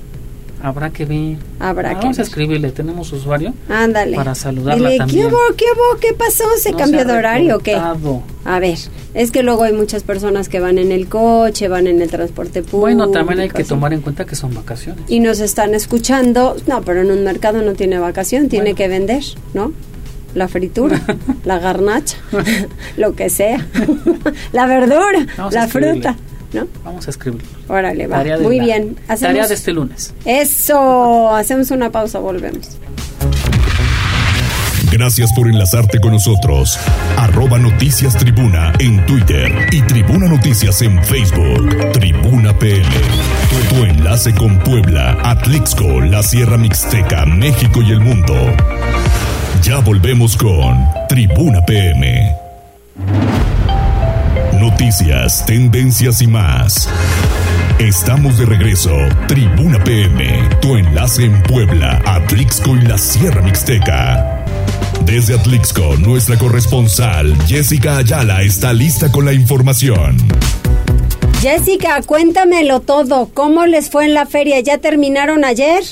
Habrá que ver. Habrá Vamos a escribirle, tenemos usuario. Ándale. Para saludarla también. ¿Qué hubo? ¿Qué hubo? ¿Qué pasó? ¿Se cambió de horario o qué? A ver, es que luego hay muchas personas que van en el coche, van en el transporte público. Bueno, también hay que tomar en cuenta que son vacaciones. Y nos están escuchando. No, pero en un mercado no tiene vacación, tiene que vender, ¿no? La fritura, la garnacha, lo que sea. la verdura, la fruta. ¿No? Vamos a escribirlo. Órale, va. Muy bien. Hacemos, tarea de este lunes. Eso. Hacemos una pausa, volvemos. Gracias por enlazarte con nosotros. Arroba Noticias Tribuna en Twitter y Tribuna Noticias en Facebook. Tribuna PM. Tu, tu enlace con Puebla, Atlixco, la Sierra Mixteca, México y el mundo. Ya volvemos con Tribuna PM. Noticias, tendencias y más. Estamos de regreso. Tribuna PM, tu enlace en Puebla, Atlixco y la Sierra Mixteca. Desde Atlixco, nuestra corresponsal Jessica Ayala está lista con la información. Jessica, cuéntamelo todo. ¿Cómo les fue en la feria? ¿Ya terminaron ayer?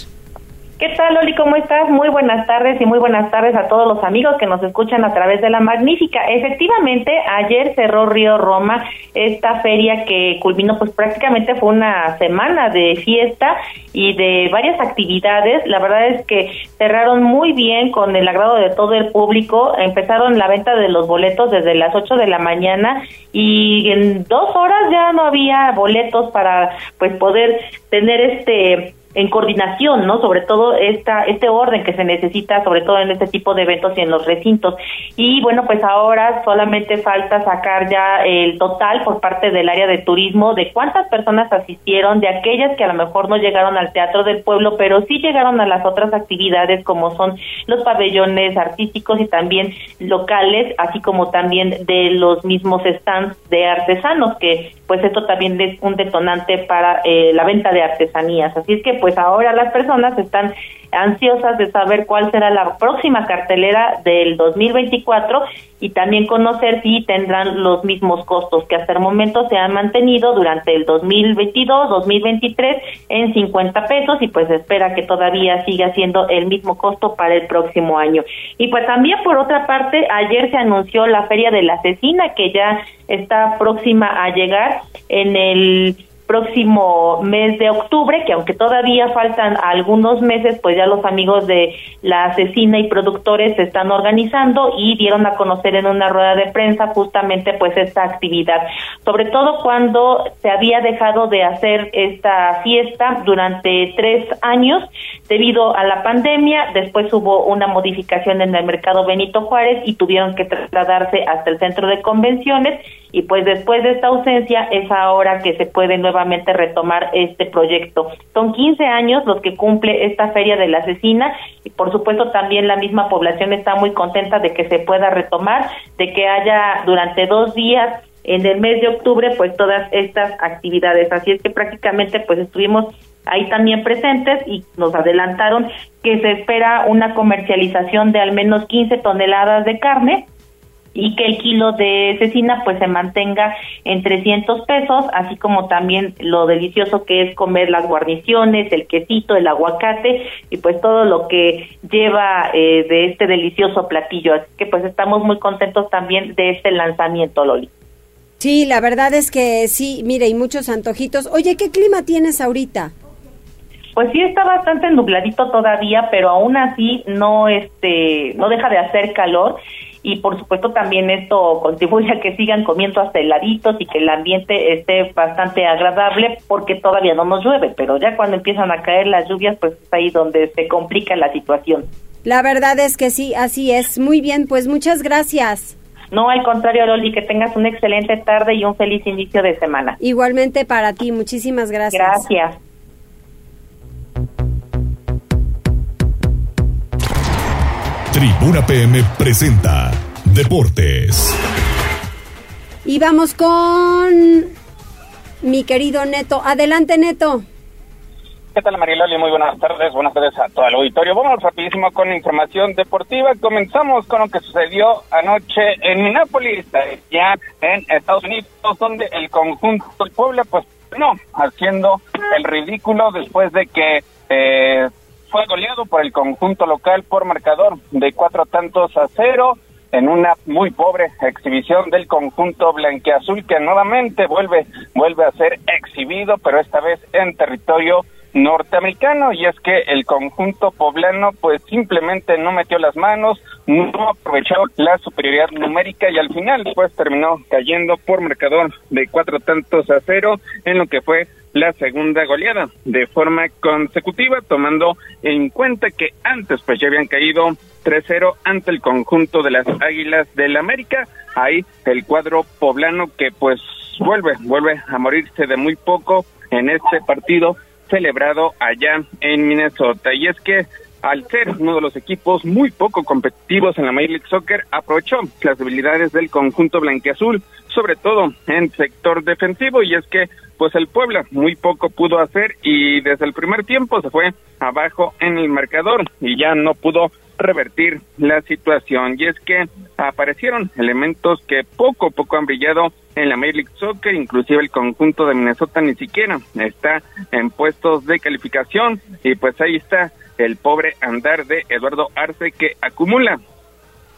¿Qué tal, Loli? ¿Cómo estás? Muy buenas tardes y muy buenas tardes a todos los amigos que nos escuchan a través de la magnífica. Efectivamente, ayer cerró Río Roma esta feria que culminó, pues prácticamente fue una semana de fiesta y de varias actividades. La verdad es que cerraron muy bien con el agrado de todo el público. Empezaron la venta de los boletos desde las 8 de la mañana y en dos horas ya no había boletos para pues poder tener este en coordinación, ¿no? Sobre todo esta, este orden que se necesita, sobre todo en este tipo de eventos y en los recintos. Y bueno, pues ahora solamente falta sacar ya el total por parte del área de turismo de cuántas personas asistieron, de aquellas que a lo mejor no llegaron al Teatro del Pueblo, pero sí llegaron a las otras actividades como son los pabellones artísticos y también locales, así como también de los mismos stands de artesanos, que pues esto también es un detonante para eh, la venta de artesanías. Así es que pues ahora las personas están ansiosas de saber cuál será la próxima cartelera del 2024 y también conocer si tendrán los mismos costos que hasta el momento se han mantenido durante el 2022, 2023 en 50 pesos y pues espera que todavía siga siendo el mismo costo para el próximo año. Y pues también por otra parte, ayer se anunció la Feria de la Asesina que ya está próxima a llegar en el próximo mes de octubre, que aunque todavía faltan algunos meses, pues ya los amigos de la asesina y productores se están organizando y dieron a conocer en una rueda de prensa justamente pues esta actividad, sobre todo cuando se había dejado de hacer esta fiesta durante tres años debido a la pandemia, después hubo una modificación en el mercado Benito Juárez y tuvieron que trasladarse hasta el centro de convenciones y pues después de esta ausencia es ahora que se puede nuevamente retomar este proyecto. Son 15 años los que cumple esta feria de la asesina y por supuesto también la misma población está muy contenta de que se pueda retomar, de que haya durante dos días en el mes de octubre pues todas estas actividades. Así es que prácticamente pues estuvimos ahí también presentes y nos adelantaron que se espera una comercialización de al menos 15 toneladas de carne y que el kilo de cecina pues se mantenga en 300 pesos, así como también lo delicioso que es comer las guarniciones, el quesito, el aguacate y pues todo lo que lleva eh, de este delicioso platillo. Así que pues estamos muy contentos también de este lanzamiento, Loli. Sí, la verdad es que sí, mire, y muchos antojitos. Oye, ¿qué clima tienes ahorita? Pues sí está bastante nubladito todavía, pero aún así no este no deja de hacer calor y por supuesto también esto contribuye a que sigan comiendo hasta heladitos y que el ambiente esté bastante agradable porque todavía no nos llueve, pero ya cuando empiezan a caer las lluvias pues es ahí donde se complica la situación. La verdad es que sí, así es. Muy bien, pues muchas gracias. No, al contrario, Loli, que tengas una excelente tarde y un feliz inicio de semana. Igualmente para ti, muchísimas gracias. Gracias. Tribuna PM presenta Deportes. Y vamos con mi querido Neto. Adelante, Neto. ¿Qué tal, Mariloli? Muy buenas tardes. Buenas tardes a todo el auditorio. Vamos rapidísimo con información deportiva. Comenzamos con lo que sucedió anoche en Minneapolis, ya en Estados Unidos, donde el conjunto de Puebla, pues, no, haciendo el ridículo después de que eh, fue goleado por el conjunto local por marcador de cuatro tantos a cero en una muy pobre exhibición del conjunto blanqueazul que nuevamente vuelve vuelve a ser exhibido pero esta vez en territorio norteamericano y es que el conjunto poblano pues simplemente no metió las manos, no aprovechó la superioridad numérica y al final pues terminó cayendo por marcador de cuatro tantos a cero en lo que fue la segunda goleada de forma consecutiva tomando en cuenta que antes pues ya habían caído 3-0 ante el conjunto de las Águilas del América. Ahí el cuadro poblano que pues vuelve vuelve a morirse de muy poco en este partido celebrado allá en Minnesota. Y es que al ser uno de los equipos muy poco competitivos en la Major League Soccer, aprovechó las debilidades del conjunto blanqueazul, sobre todo en sector defensivo, y es que pues el Puebla muy poco pudo hacer y desde el primer tiempo se fue abajo en el marcador y ya no pudo revertir la situación. Y es que aparecieron elementos que poco a poco han brillado en la Major League Soccer, inclusive el conjunto de Minnesota ni siquiera está en puestos de calificación y pues ahí está el pobre andar de Eduardo Arce que acumula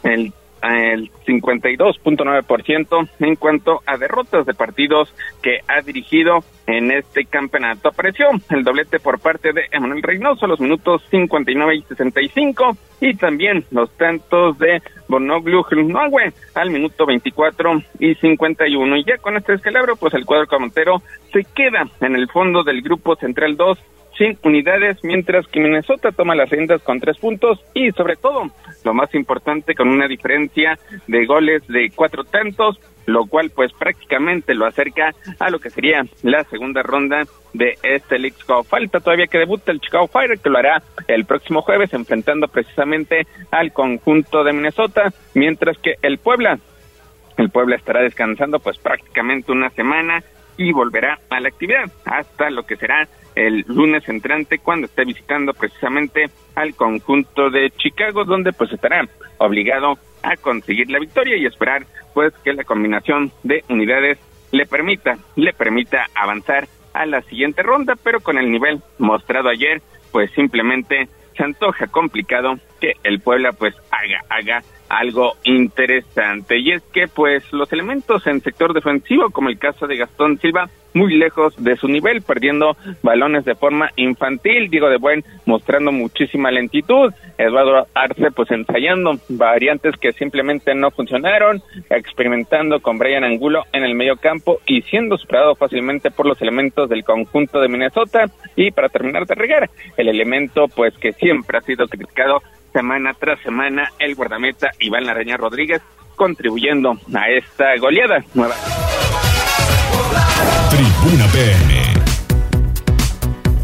el el 52.9% en cuanto a derrotas de partidos que ha dirigido en este campeonato. Apareció el doblete por parte de Emanuel Reynoso los minutos 59 y 65 y también los tantos de Bonoglu Hlunogwe al minuto 24 y 51. Y ya con este descalabro, pues el cuadro comantero se queda en el fondo del grupo central 2 sin unidades, mientras que Minnesota toma las riendas con tres puntos y sobre todo, lo más importante, con una diferencia de goles de cuatro tantos, lo cual pues prácticamente lo acerca a lo que sería la segunda ronda de este League Cup. Falta todavía que debute el Chicago Fire, que lo hará el próximo jueves, enfrentando precisamente al conjunto de Minnesota, mientras que el Puebla, el Puebla estará descansando pues prácticamente una semana y volverá a la actividad hasta lo que será el lunes entrante cuando esté visitando precisamente al conjunto de Chicago donde pues estará obligado a conseguir la victoria y esperar pues que la combinación de unidades le permita le permita avanzar a la siguiente ronda. Pero con el nivel mostrado ayer pues simplemente se antoja complicado que el Puebla pues haga haga algo interesante. Y es que, pues, los elementos en sector defensivo, como el caso de Gastón Silva, muy lejos de su nivel, perdiendo balones de forma infantil, Diego de Buen mostrando muchísima lentitud, Eduardo Arce pues ensayando variantes que simplemente no funcionaron, experimentando con Brian Angulo en el medio campo y siendo superado fácilmente por los elementos del conjunto de Minnesota y para terminar de regar, el elemento pues que siempre ha sido criticado semana tras semana el guardameta Iván Laraña Rodríguez contribuyendo a esta goleada nueva. Tribuna PM.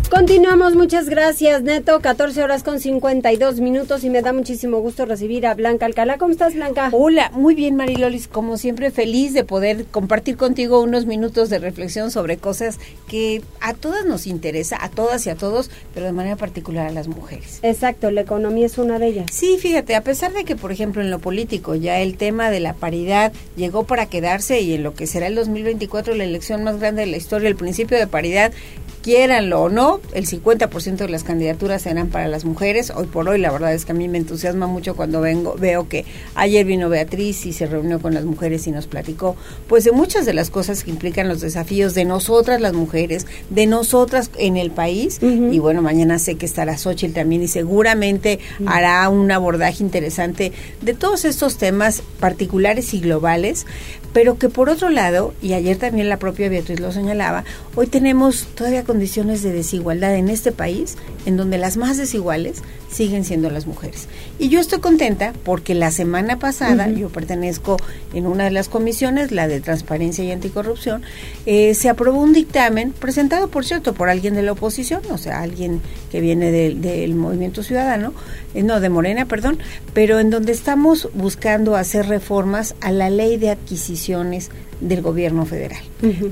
Continuamos, muchas gracias, Neto. 14 horas con 52 minutos y me da muchísimo gusto recibir a Blanca Alcalá. ¿Cómo estás, Blanca? Hola, muy bien, Marilolis. Como siempre, feliz de poder compartir contigo unos minutos de reflexión sobre cosas que a todas nos interesa, a todas y a todos, pero de manera particular a las mujeres. Exacto, la economía es una de ellas. Sí, fíjate, a pesar de que, por ejemplo, en lo político ya el tema de la paridad llegó para quedarse y en lo que será el 2024 la elección más grande de la historia, el principio de paridad quieranlo o no, el 50% de las candidaturas serán para las mujeres. Hoy por hoy, la verdad es que a mí me entusiasma mucho cuando vengo, veo que ayer vino Beatriz y se reunió con las mujeres y nos platicó, pues de muchas de las cosas que implican los desafíos de nosotras las mujeres, de nosotras en el país. Y bueno, mañana sé que estará Xochitl también y seguramente hará un abordaje interesante de todos estos temas particulares y globales, pero que por otro lado, y ayer también la propia Beatriz lo señalaba, hoy tenemos todavía condiciones de desigualdad en este país en donde las más desiguales siguen siendo las mujeres. Y yo estoy contenta porque la semana pasada, yo pertenezco en una de las comisiones, la de Transparencia y Anticorrupción, eh, se aprobó un dictamen presentado, por cierto, por alguien de la oposición, o sea, alguien que viene del Movimiento Ciudadano, eh, no, de Morena, perdón, pero en donde estamos buscando hacer reformas a la ley de del gobierno federal.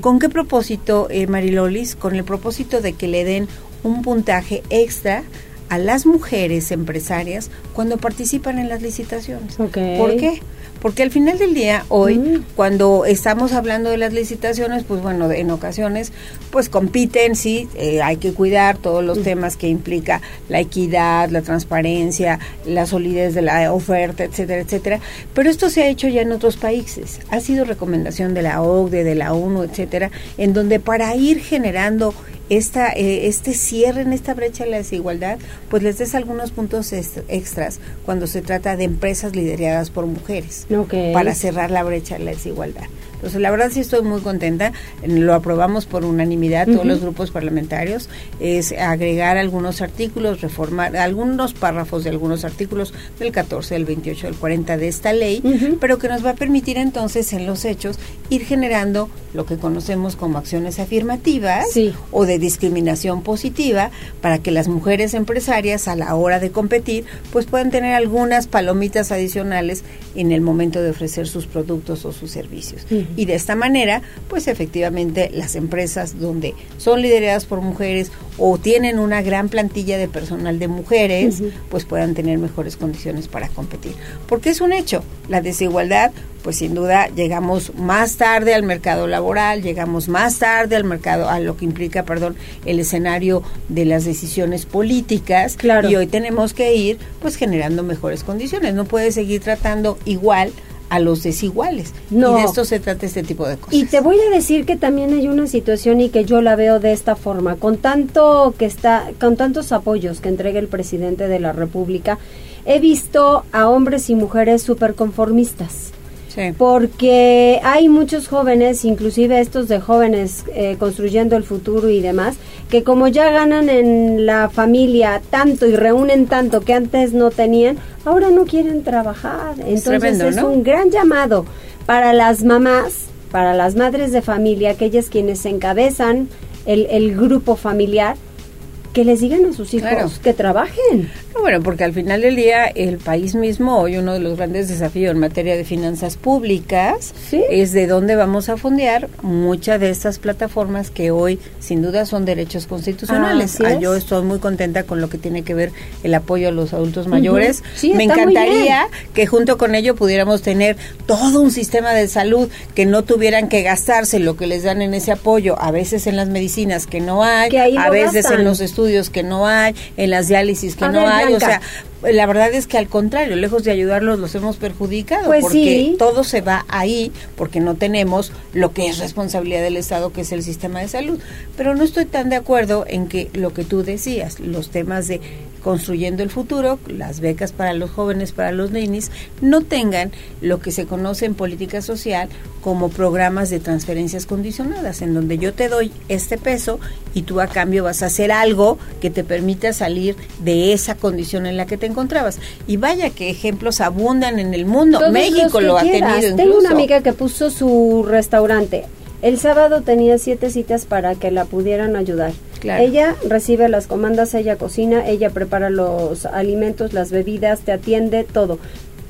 ¿Con qué propósito, eh, Marilolis? Con el propósito de que le den un puntaje extra a las mujeres empresarias cuando participan en las licitaciones. ¿Por qué? Porque al final del día, hoy, cuando estamos hablando de las licitaciones, pues bueno, en ocasiones, pues compiten, sí, eh, hay que cuidar todos los temas que implica la equidad, la transparencia, la solidez de la oferta, etcétera, etcétera. Pero esto se ha hecho ya en otros países. Ha sido recomendación de la OCDE, de la ONU, etcétera, en donde para ir generando esta, eh, este cierre en esta brecha de la desigualdad, pues les des algunos puntos extras cuando se trata de empresas lideradas por mujeres para cerrar la brecha de la desigualdad. Entonces, la verdad sí estoy muy contenta. Lo aprobamos por unanimidad todos los grupos parlamentarios. Es agregar algunos artículos, reformar algunos párrafos de algunos artículos del 14, del 28, del 40 de esta ley, pero que nos va a permitir entonces en los hechos ir generando lo que conocemos como acciones afirmativas o de discriminación positiva para que las mujeres empresarias a la hora de competir pues puedan tener algunas palomitas adicionales en el momento de ofrecer sus productos o sus servicios. Y de esta manera, pues efectivamente las empresas donde son lideradas por mujeres o tienen una gran plantilla de personal de mujeres, pues puedan tener mejores condiciones para competir. Porque es un hecho, la desigualdad, pues sin duda llegamos más tarde al mercado laboral, llegamos más tarde al mercado, a lo que implica, perdón, el escenario de las decisiones políticas. Claro. Y hoy tenemos que ir, pues generando mejores condiciones. No puede seguir tratando igual a los desiguales. No. Y de esto se trata este tipo de cosas. Y te voy a decir que también hay una situación y que yo la veo de esta forma, con tanto que está con tantos apoyos que entrega el presidente de la República, he visto a hombres y mujeres súper Porque hay muchos jóvenes, inclusive estos de jóvenes eh, construyendo el futuro y demás, que como ya ganan en la familia tanto y reúnen tanto que antes no tenían, ahora no quieren trabajar. Entonces es un gran llamado para las mamás, para las madres de familia, aquellas quienes encabezan el, el grupo familiar, que les digan a sus hijos que trabajen. bueno, porque al final del día el país mismo, hoy uno de los grandes desafíos en materia de finanzas públicas es de dónde vamos a fondear muchas de estas plataformas que hoy sin duda son derechos constitucionales. Ah, yo estoy muy contenta con lo que tiene que ver el apoyo a los adultos mayores. Me encantaría que junto con ello pudiéramos tener todo un sistema de salud que no tuvieran que gastarse lo que les dan en ese apoyo, a veces en las medicinas que no hay, a veces en los estudios que no hay, en las diálisis que no hay, o sea, la verdad es que al contrario, lejos de ayudarlos, los hemos perjudicado pues porque todo se va ahí porque no tenemos lo que es responsabilidad del Estado, que es el sistema de salud. Pero no estoy tan de acuerdo en que lo que tú decías, los temas de construyendo el futuro, las becas para los jóvenes, para los ninis, no tengan lo que se conoce en política social como programas de transferencias condicionadas, en donde yo te doy este peso y tú a cambio vas a hacer algo que te permita salir de esa condición en la que te encontrabas. Y vaya que ejemplos abundan en el mundo. México lo ha tenido. Tengo una amiga que puso su restaurante El sábado tenía siete citas para que la pudieran ayudar. Ella recibe las comandas, ella cocina, ella prepara los alimentos, las bebidas, te atiende, todo.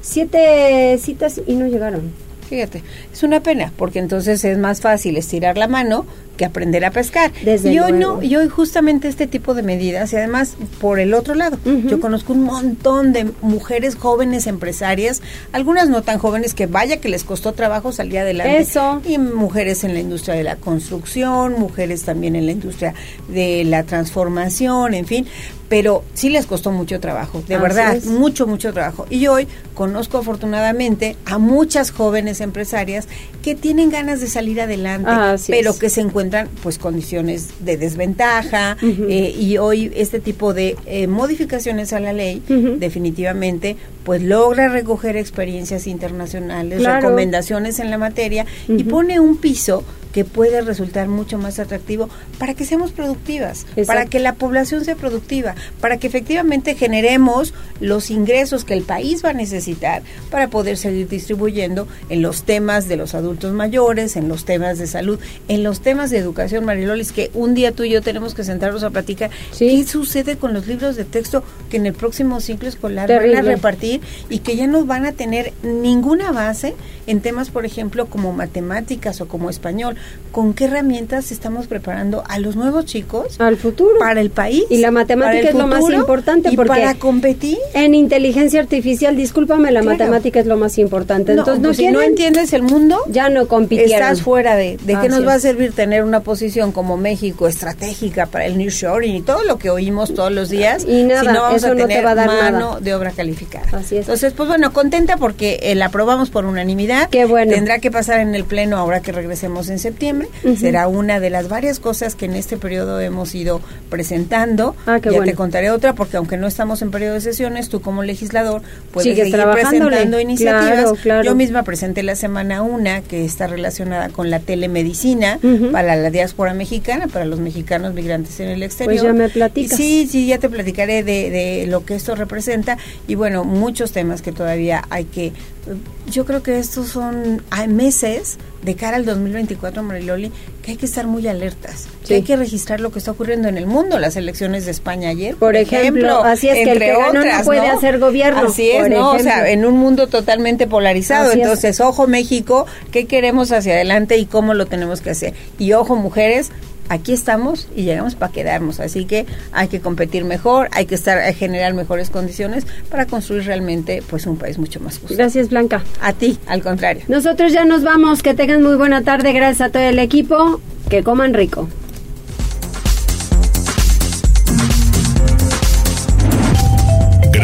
Siete citas y no llegaron. Fíjate, es una pena, porque entonces es más fácil estirar la mano que aprender a pescar. Desde y hoy luego. no, y hoy justamente este tipo de medidas, y además por el otro lado, yo conozco un montón de mujeres jóvenes empresarias, algunas no tan jóvenes que vaya que les costó trabajo salir adelante. Eso. Y mujeres en la industria de la construcción, mujeres también en la industria de la transformación, en fin, pero sí les costó mucho trabajo, de Así verdad, es. mucho, mucho trabajo. Y hoy conozco afortunadamente a muchas jóvenes empresarias que tienen ganas de salir adelante, Así pero es. que se encuentran pues condiciones de desventaja eh, y hoy este tipo de eh, modificaciones a la ley definitivamente pues logra recoger experiencias internacionales, Claro. recomendaciones en la materia y pone un piso que puede resultar mucho más atractivo para que seamos productivas, Exacto. para que la población sea productiva, para que efectivamente generemos los ingresos que el país va a necesitar para poder seguir distribuyendo en los temas de los adultos mayores, en los temas de salud, en los temas de educación, Marilolis, que un día tú y yo tenemos que sentarnos a platicar qué sucede con los libros de texto que en el próximo ciclo escolar van a repartir y que ya no van a tener ninguna base en temas, por ejemplo, como matemáticas o como español. ¿Con qué herramientas estamos preparando a los nuevos chicos? Al futuro. Para el país. Y la matemática es lo más importante y porque para competir. en inteligencia artificial, discúlpame, la Claro. matemática es lo más importante. No, Entonces, no pues si no entiendes el mundo, ya no compitieron. estás fuera de, de qué nos va a servir tener una posición como México estratégica para el nearshoring y todo lo que oímos todos los días Y nada, si no vamos eso a no te tener va a dar mano nada. de obra calificada. Así es. Entonces, pues bueno, contenta porque eh, la aprobamos por unanimidad. Qué bueno. Tendrá que pasar en el pleno ahora que regresemos en septiembre. Será una de las varias cosas que en este periodo hemos ido presentando. Ah, qué ya bueno. te contaré otra porque aunque no estamos en periodo de sesiones, tú como legislador puedes Sigues seguir presentando iniciativas. Claro, claro. Yo misma presenté la semana una que está relacionada con la telemedicina para la diáspora mexicana, para los mexicanos migrantes en el exterior. Pues ya me platicas. Sí, sí, ya te platicaré de, de lo que esto representa y bueno, muchos temas que todavía hay que... Yo creo que estos son meses de cara al 2024, Mariloli, que hay que estar muy alertas, que hay que registrar lo que está ocurriendo en el mundo, las elecciones de España ayer, Por ejemplo, así es que el que ganó no otras, puede hacer gobierno, Así es, ¿no? O sea, en un mundo totalmente polarizado. Así es. Entonces, ojo México, ¿qué queremos hacia adelante y cómo lo tenemos que hacer? Y ojo mujeres, aquí estamos y llegamos para quedarnos. Así que hay que competir mejor, hay que estar a generar mejores condiciones para construir realmente pues un país mucho más justo. Gracias, Blanca. A ti, al contrario. Nosotros ya nos vamos. Que tengan muy buena tarde. Gracias a todo el equipo. Que coman rico.